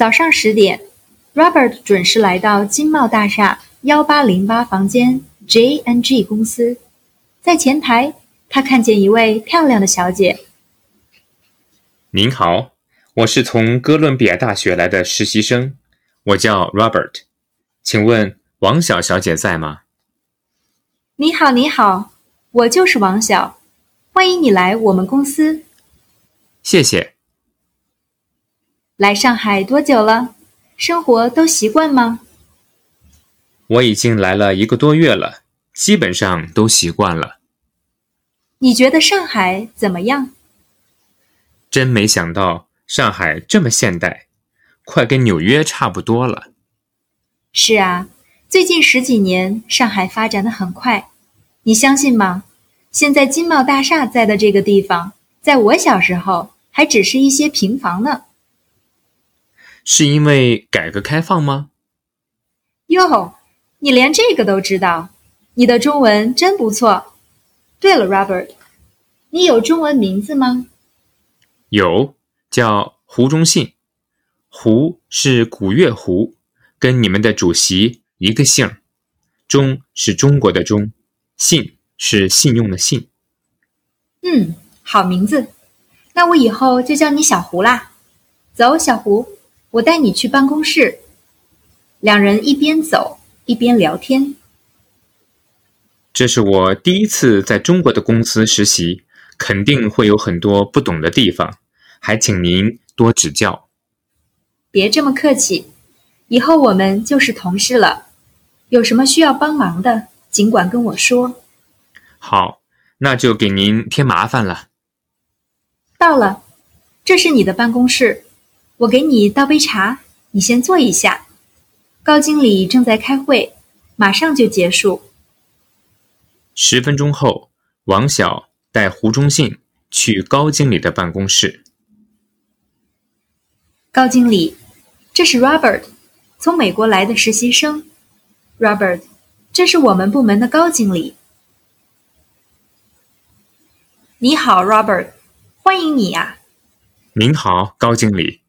早上十点，Robert 准时来到金茂大厦幺八零八房间 JNG 公司。在前台，他看见一位漂亮的小姐。您好，我是从哥伦比亚大学来的实习生，我叫 Robert，请问王晓小姐在吗？你好，你好，我就是王晓，欢迎你来我们公司。谢谢。来上海多久了？生活都习惯吗？我已经来了一个多月了，基本上都习惯了。你觉得上海怎么样？真没想到上海这么现代，快跟纽约差不多了。是啊，最近十几年上海发展的很快，你相信吗？现在金茂大厦在的这个地方，在我小时候还只是一些平房呢。是因为改革开放吗？哟，你连这个都知道，你的中文真不错。对了，Robert，你有中文名字吗？有，叫胡忠信。胡是古月胡，跟你们的主席一个姓。忠是中国的忠，信是信用的信。嗯，好名字。那我以后就叫你小胡啦。走，小胡，我带你去办公室。两人一边走一边聊天。这是我第一次在中国的公司实习，肯定会有很多不懂的地方，还请您多指教。别这么客气，以后我们就是同事了。有什么需要帮忙的，尽管跟我说。好，那就给您添麻烦了。到了，这是你的办公室，我给你倒杯茶，你先坐一下。高经理正在开会，马上就结束。十分钟后，王晓带胡忠信去高经理的办公室。高经理，这是 Robert，从美国来的实习生。Robert，这是我们部门的高经理。你好，Robert，欢迎你呀。您好，高经理，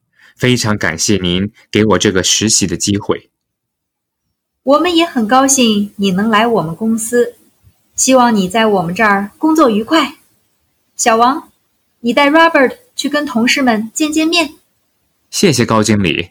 非常感谢您给我这个实习的机会。我们也很高兴你能来我们公司。希望你在我们这儿工作愉快，小王，你带 Robert 去跟同事们见见面。谢谢高经理。